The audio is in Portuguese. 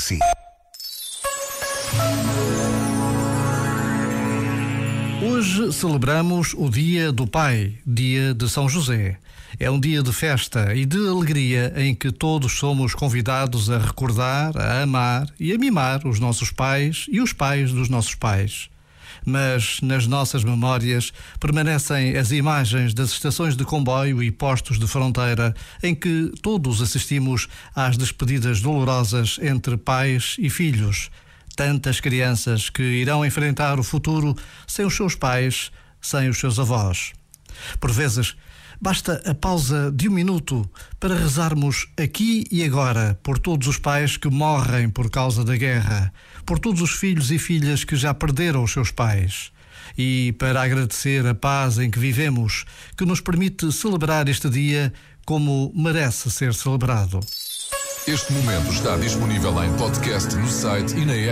si. Hoje celebramos o Dia do Pai, Dia de São José. É um dia de festa e de alegria em que todos somos convidados a recordar, a amar e a mimar os nossos pais e os pais dos nossos pais. Mas nas nossas memórias permanecem as imagens das estações de comboio e postos de fronteira em que todos assistimos às despedidas dolorosas entre pais e filhos tantas crianças que irão enfrentar o futuro sem os seus pais, sem os seus avós. Por vezes, basta a pausa de um minuto para rezarmos aqui e agora por todos os pais que morrem por causa da guerra, por todos os filhos e filhas que já perderam os seus pais. E para agradecer a paz em que vivemos, que nos permite celebrar este dia como merece ser celebrado. Este momento está disponível em podcast no site e na app.